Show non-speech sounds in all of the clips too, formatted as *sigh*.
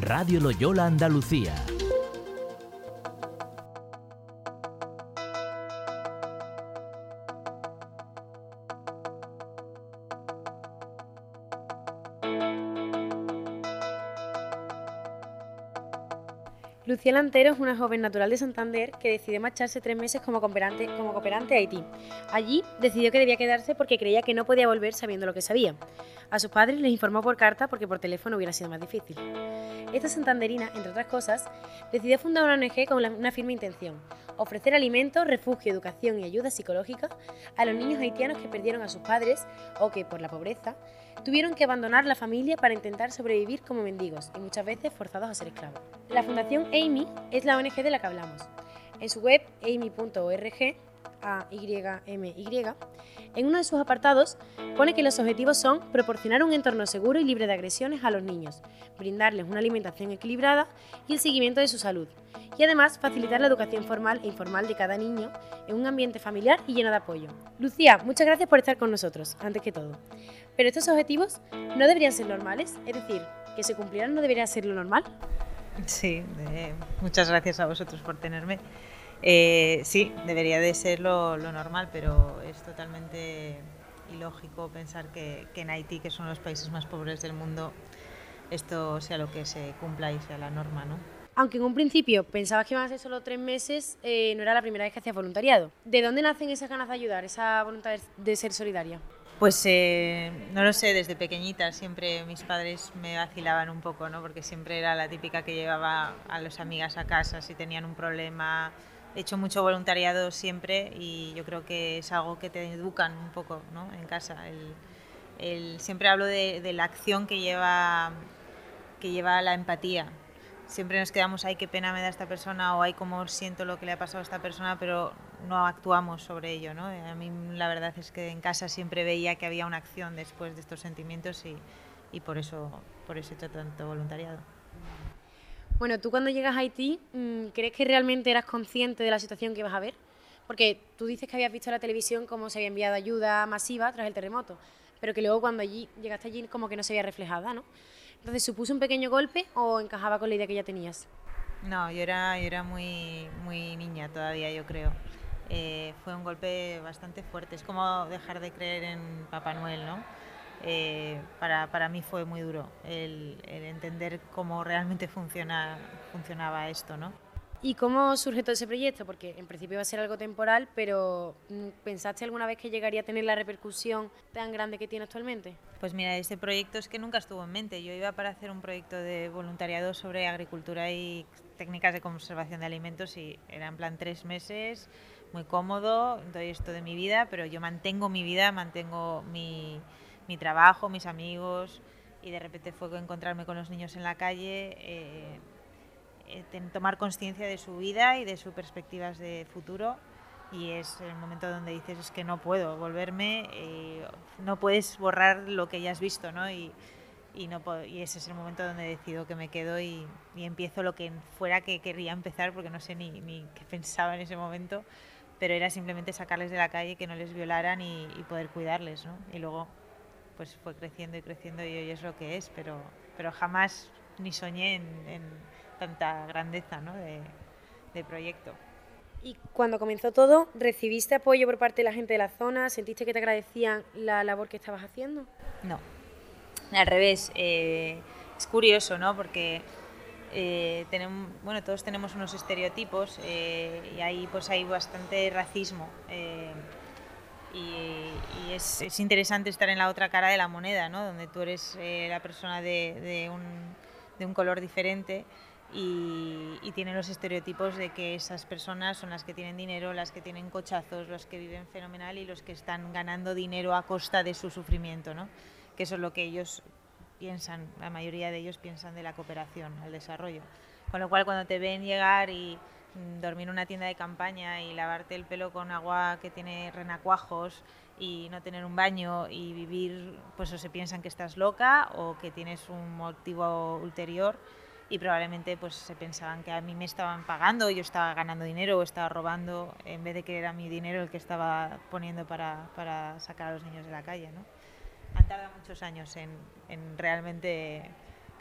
Radio Loyola Andalucía. Lucía Lantero es una joven natural de Santander que decidió marcharse tres meses como cooperante, como a Haití. Allí decidió que debía quedarse porque creía que no podía volver sabiendo lo que sabía. A sus padres les informó por carta porque por teléfono hubiera sido más difícil. Esta santanderina, entre otras cosas, decidió fundar una ONG con una firme intención, ofrecer alimentos, refugio, educación y ayuda psicológica a los niños haitianos que perdieron a sus padres o que, por la pobreza, tuvieron que abandonar la familia para intentar sobrevivir como mendigos y muchas veces forzados a ser esclavos. La Fundación Amy es la ONG de la que hablamos. En su web amy.org a YMY, en uno de sus apartados pone que los objetivos son proporcionar un entorno seguro y libre de agresiones a los niños, brindarles una alimentación equilibrada y el seguimiento de su salud, y además facilitar la educación formal e informal de cada niño en un ambiente familiar y lleno de apoyo. Lucía, muchas gracias por estar con nosotros, antes que todo. Pero estos objetivos no deberían ser normales, es decir, que se cumplieran no debería ser lo normal. Sí, muchas gracias a vosotros por tenerme. Eh, sí, debería de ser lo, normal, pero es totalmente ilógico pensar que, en Haití, que son los países más pobres del mundo, esto sea lo que se cumpla y sea la norma, ¿no? Aunque en un principio pensabas que iban a ser solo tres meses, eh, no era la primera vez que hacías voluntariado. ¿De dónde nacen esas ganas de ayudar, esa voluntad de ser solidaria? Pues eh, no lo sé, desde pequeñita siempre mis padres me vacilaban un poco, ¿no? Porque siempre era la típica que llevaba a las amigas a casa si tenían un problema, he hecho mucho voluntariado siempre y yo creo que es algo que te educan un poco ¿no? en casa. El, siempre hablo de, la acción que lleva, que lleva la empatía. Siempre nos quedamos, ay, qué pena me da esta persona o ay, cómo siento lo que le ha pasado a esta persona, pero no actuamos sobre ello. ¿no? A mí la verdad es que en casa siempre veía que había una acción después de estos sentimientos y, y por, eso, por eso he hecho tanto voluntariado. Bueno, tú cuando llegas a Haití, mm, ¿crees que realmente eras consciente de la situación que ibas a ver? Porque tú dices que habías visto en la televisión cómo se había enviado ayuda masiva tras el terremoto, pero que luego cuando allí llegaste allí como que no se veía reflejada, ¿no? Entonces, ¿supuso un pequeño golpe o encajaba con la idea que ya tenías? No, yo era, yo era muy, muy niña todavía, yo creo. Eh, fue un golpe bastante fuerte. Es como dejar de creer en Papá Noel, ¿no? Eh, para, para, mí fue muy duro el, entender cómo realmente funciona, funcionaba esto, ¿no? ¿Y cómo surge todo ese proyecto? Porque en principio iba a ser algo temporal, pero mm, ¿pensaste alguna vez que llegaría a tener la repercusión tan grande que tiene actualmente? Pues mira, este proyecto es que nunca estuvo en mente. Yo iba para hacer un proyecto de voluntariado sobre agricultura y técnicas de conservación de alimentos y era en plan tres meses, muy cómodo, doy esto de mi vida, pero yo mantengo mi vida, mantengo mi mi trabajo, mis amigos, y de repente fue encontrarme con los niños en la calle, eh, eh, tomar conciencia de su vida y de sus perspectivas de futuro. Y es el momento donde dices, es que no puedo volverme, eh, no puedes borrar lo que ya has visto, ¿no? Y, y, no y ese es el momento donde decido que me quedo y, y, empiezo lo que fuera que querría empezar, porque no sé ni, ni qué pensaba en ese momento, pero era simplemente sacarles de la calle, que no les violaran y, y poder cuidarles, ¿no? Y luego pues fue creciendo y creciendo y hoy es lo que es, pero, pero jamás ni soñé en, tanta grandeza ¿no? de, de proyecto. Y cuando comenzó todo, ¿recibiste apoyo por parte de la gente de la zona? ¿Sentiste que te agradecían la labor que estabas haciendo? No, al revés. Eh, es curioso, ¿no? Porque eh, tenemos, bueno, todos tenemos unos estereotipos eh, y ahí pues hay bastante racismo y, es, interesante estar en la otra cara de la moneda, ¿no? donde tú eres eh, la persona de, un, color diferente y, y tienen los estereotipos de que esas personas son las que tienen dinero, las que tienen cochazos, los que viven fenomenal y los que están ganando dinero a costa de su sufrimiento, ¿no? que eso es lo que ellos piensan, la mayoría de ellos piensan de la cooperación, el desarrollo. Con lo cual cuando te ven llegar y dormir en una tienda de campaña y lavarte el pelo con agua que tiene renacuajos y no tener un baño y vivir, pues o se piensan que estás loca o que tienes un motivo ulterior y probablemente pues se pensaban que a mí me estaban pagando, yo estaba ganando dinero o estaba robando en vez de que era mi dinero el que estaba poniendo para, para sacar a los niños de la calle. ¿no? Han tardado muchos años en, en realmente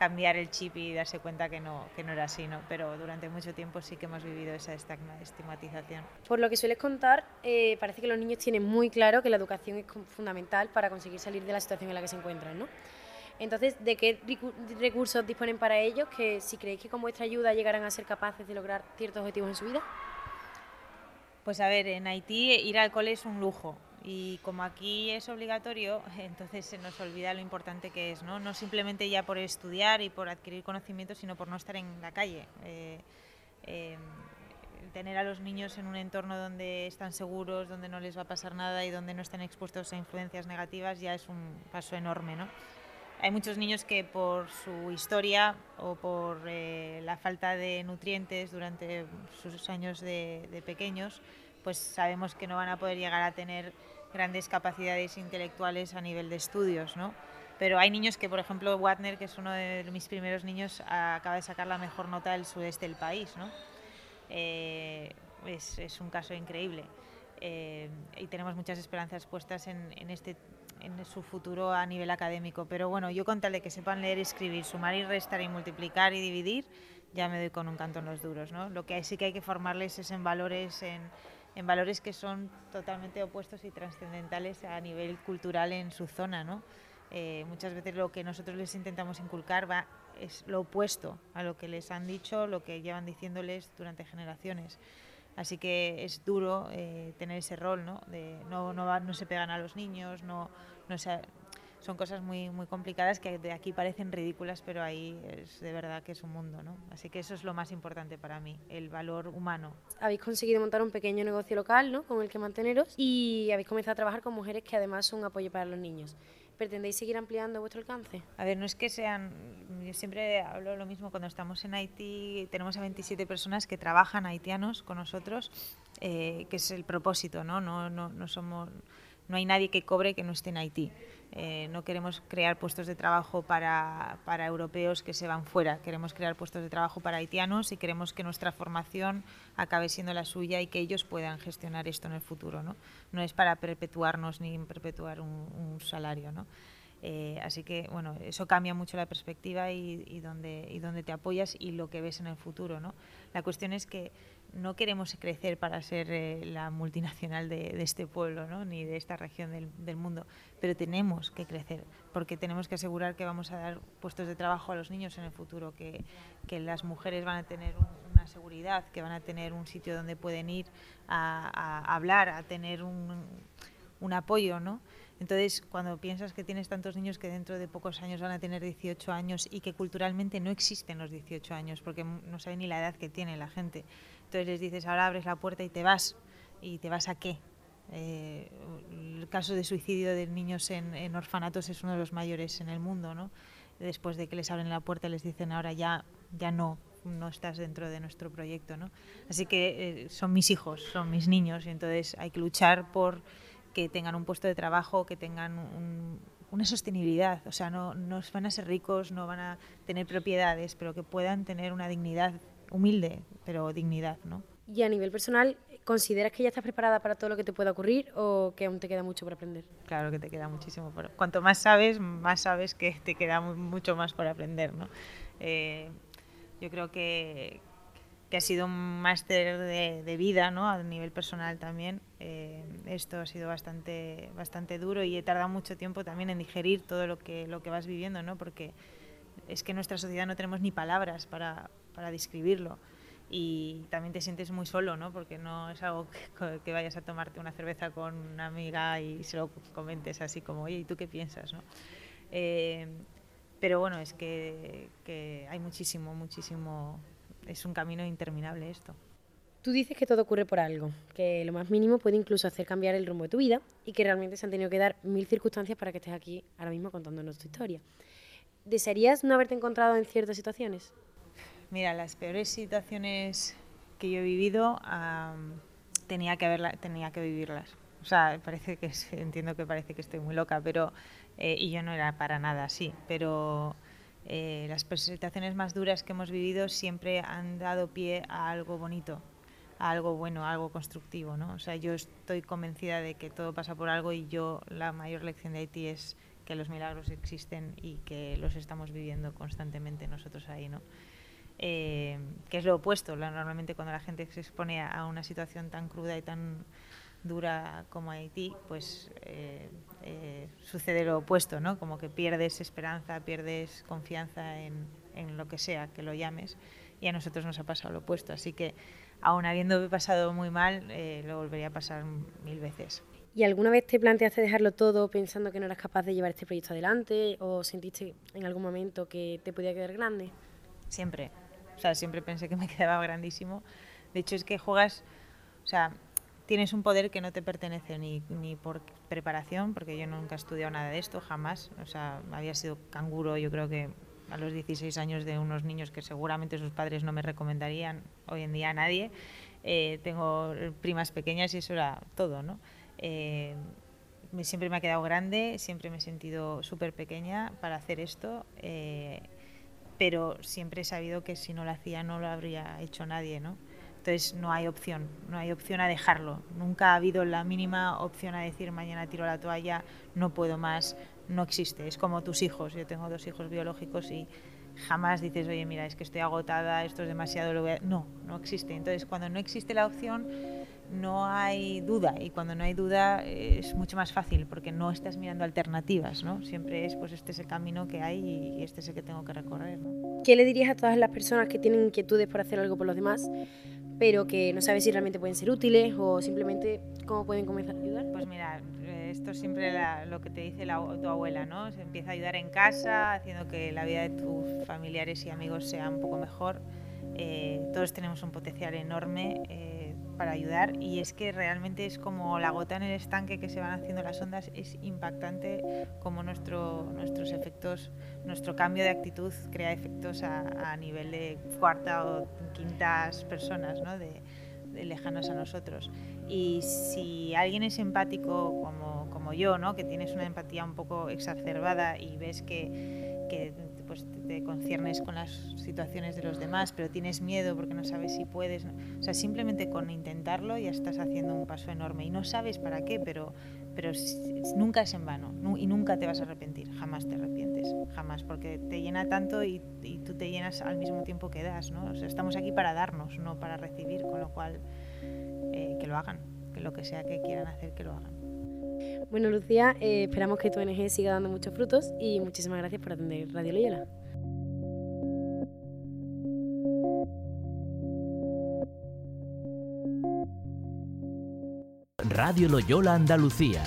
cambiar el chip y darse cuenta que no, que no era así, ¿no? Pero durante mucho tiempo sí que hemos vivido esa estigmatización. Por lo que sueles contar, eh, parece que los niños tienen muy claro que la educación es fundamental para conseguir salir de la situación en la que se encuentran, ¿no? Entonces, ¿de qué recursos disponen para ellos que si creéis que con vuestra ayuda llegarán a ser capaces de lograr ciertos objetivos en su vida? Pues a ver, en Haití ir al cole es un lujo y como aquí es obligatorio, *laughs* entonces se nos olvida lo importante que es, ¿no? No simplemente ya por estudiar y por adquirir conocimientos, sino por no estar en la calle. Eh, eh, tener a los niños en un entorno donde están seguros, donde no les va a pasar nada y donde no están expuestos a influencias negativas ya es un paso enorme, ¿no? Hay muchos niños que por su historia o por eh, la falta de nutrientes durante sus años de, de pequeños, pues sabemos que no van a poder llegar a tener grandes capacidades intelectuales a nivel de estudios, ¿no? Pero hay niños que, por ejemplo, Watner, que es uno de mis primeros niños, acaba de sacar la mejor nota del sudeste del país, ¿no? Eh, es, un caso increíble. Eh, y tenemos muchas esperanzas puestas en, este, en su futuro a nivel académico. Pero bueno, yo con tal de que sepan leer escribir, sumar y restar y multiplicar y dividir, ya me doy con un canto en los duros. ¿no? Lo que sí que hay que formarles es en valores, en, en valores que son totalmente opuestos y trascendentales a nivel cultural en su zona. ¿no? Eh, muchas veces lo que nosotros les intentamos inculcar va, es lo opuesto a lo que les han dicho, lo que llevan diciéndoles durante generaciones. Así que es duro eh, tener ese rol, ¿no? De no, no, no se pegan a los niños, no, no se, son cosas muy, muy complicadas que de aquí parecen ridículas, pero ahí es de verdad que es un mundo, ¿no? Así que eso es lo más importante para mí, el valor humano. Habéis conseguido montar un pequeño negocio local, ¿no? Con el que manteneros y habéis comenzado a trabajar con mujeres que además son apoyo para los niños. ¿Pretendéis seguir ampliando vuestro alcance? A ver, no es que sean, yo siempre hablo lo mismo cuando estamos en Haití, tenemos a 27 personas que trabajan haitianos con nosotros, eh, que es el propósito, ¿no? No, no, no somos, no hay nadie que cobre que no esté en Haití. Eh, no queremos crear puestos de trabajo para, para, europeos que se van fuera, queremos crear puestos de trabajo para haitianos y queremos que nuestra formación acabe siendo la suya y que ellos puedan gestionar esto en el futuro. No, no es para perpetuarnos ni perpetuar un, salario. ¿no? Eh, así que, bueno, eso cambia mucho la perspectiva y, y, donde, y donde te apoyas y lo que ves en el futuro. ¿no? La cuestión es que no queremos crecer para ser eh, la multinacional de, este pueblo ¿no? ni de esta región del, mundo, pero tenemos que crecer porque tenemos que asegurar que vamos a dar puestos de trabajo a los niños en el futuro, que, las mujeres van a tener un, una seguridad, que van a tener un sitio donde pueden ir a, a hablar, a tener un, un apoyo, ¿no? Entonces, cuando piensas que tienes tantos niños que dentro de pocos años van a tener 18 años y que culturalmente no existen los 18 años, porque no saben ni la edad que tiene la gente, entonces les dices, ahora abres la puerta y te vas. ¿Y te vas a qué? Eh, el caso de suicidio de niños en, en, orfanatos es uno de los mayores en el mundo, ¿no? Después de que les abren la puerta les dicen, ahora ya, ya no, no estás dentro de nuestro proyecto, ¿no? Así que eh, son mis hijos, son mis niños, y entonces hay que luchar por que tengan un puesto de trabajo, que tengan un, una sostenibilidad, o sea, no, no van a ser ricos, no van a tener propiedades, pero que puedan tener una dignidad humilde, pero dignidad, ¿no? Y a nivel personal, ¿consideras que ya estás preparada para todo lo que te pueda ocurrir o que aún te queda mucho por aprender? Claro que te queda muchísimo. Por... Cuanto más sabes, más sabes que te queda mucho más por aprender, ¿no? Eh, yo creo que, que, ha sido un máster de, de, vida, ¿no? A nivel personal también. Eh, esto ha sido bastante, bastante duro y he tardado mucho tiempo también en digerir todo lo que, lo que vas viviendo, ¿no? Porque es que en nuestra sociedad no tenemos ni palabras para, para describirlo. Y también te sientes muy solo, ¿no? Porque no es algo que, vayas a tomarte una cerveza con una amiga y se lo comentes así como, oye, ¿y tú qué piensas, no? Eh, pero bueno, es que, que hay muchísimo, muchísimo, es un camino interminable esto. Tú dices que todo ocurre por algo, que lo más mínimo puede incluso hacer cambiar el rumbo de tu vida y que realmente se han tenido que dar mil circunstancias para que estés aquí ahora mismo contándonos tu historia. ¿Desearías no haberte encontrado en ciertas situaciones? Mira, las peores situaciones que yo he vivido um, tenía, que haberla, tenía que vivirlas. O sea, parece que entiendo que parece que estoy muy loca, pero eh, y yo no era para nada así. Pero eh, las situaciones más duras que hemos vivido siempre han dado pie a algo bonito, a algo bueno, a algo constructivo, ¿no? O sea, yo estoy convencida de que todo pasa por algo y yo la mayor lección de Haití es que los milagros existen y que los estamos viviendo constantemente nosotros ahí, ¿no? Eh, que es lo opuesto. Normalmente cuando la gente se expone a una situación tan cruda y tan dura como Haití, pues eh, eh, sucede lo opuesto, ¿no? Como que pierdes esperanza, pierdes confianza en, en, lo que sea que lo llames, y a nosotros nos ha pasado lo opuesto. Así que, aún habiendo pasado muy mal, lo volvería a pasar mil veces. ¿Y alguna vez te planteaste dejarlo todo pensando que no eras capaz de llevar este proyecto adelante o sentiste en algún momento que te podía quedar grande? Siempre. O sea, siempre pensé que me *laughs* quedaba grandísimo. De hecho, es que juegas, o sea, tienes un poder que no te pertenece ni, por preparación, porque yo nunca he estudiado nada de esto, jamás. O sea, había sido canguro, yo creo que a los 16 años de unos niños que seguramente sus padres no me recomendarían hoy en día a nadie. Eh, tengo primas pequeñas y eso era todo, ¿no? Eh, siempre me ha quedado grande, siempre me he sentido súper pequeña para hacer esto, eh, pero siempre he sabido que si no lo hacía no lo habría hecho nadie, ¿no? Entonces no hay opción, no hay opción a dejarlo. Nunca ha habido la mínima opción a decir mañana tiro la toalla, no puedo más, no existe. Es como tus hijos, yo tengo dos hijos biológicos y jamás dices, oye, mira, es que estoy agotada, esto es demasiado, lo No, no existe. Entonces cuando no existe la opción no hay duda y cuando no hay duda es mucho más fácil porque no estás mirando alternativas, ¿no? Siempre es pues este es el camino que hay y este es el que tengo que recorrer, ¿no? ¿Qué le dirías a todas las personas que tienen inquietudes por hacer algo por los demás, pero que no sabes si realmente pueden ser útiles o simplemente cómo pueden comenzar a ayudar? Pues mira, esto siempre lo que te dice la, tu abuela, ¿no? Se empieza a ayudar en casa, haciendo que la vida de tus familiares y amigos sea un poco mejor. Eh, todos tenemos un potencial enorme. Eh, para ayudar y es que realmente es como la gota en el estanque que se van haciendo las ondas, es impactante como nuestro, nuestros efectos, nuestro cambio de actitud crea efectos a, nivel de cuarta o quintas personas, ¿no? de, lejanos a nosotros. Y si alguien es empático como, como yo, ¿no? que tienes una empatía un poco exacerbada y ves que, que pues te conciernes con las situaciones de los demás, pero tienes miedo porque no sabes si puedes. O sea, simplemente con intentarlo ya estás haciendo un paso enorme y no sabes para qué, pero, pero nunca es en vano y nunca te vas a arrepentir, jamás te arrepientes, jamás, porque te llena tanto y, tú te llenas al mismo tiempo que das, ¿no? O sea, estamos aquí para darnos, no para recibir, con lo cual eh, que lo hagan, que lo que sea que quieran hacer, que lo hagan. Bueno, Lucía, eh, esperamos que tu ONG siga dando muchos frutos y muchísimas gracias por atender Radio Loyola. Radio Loyola Andalucía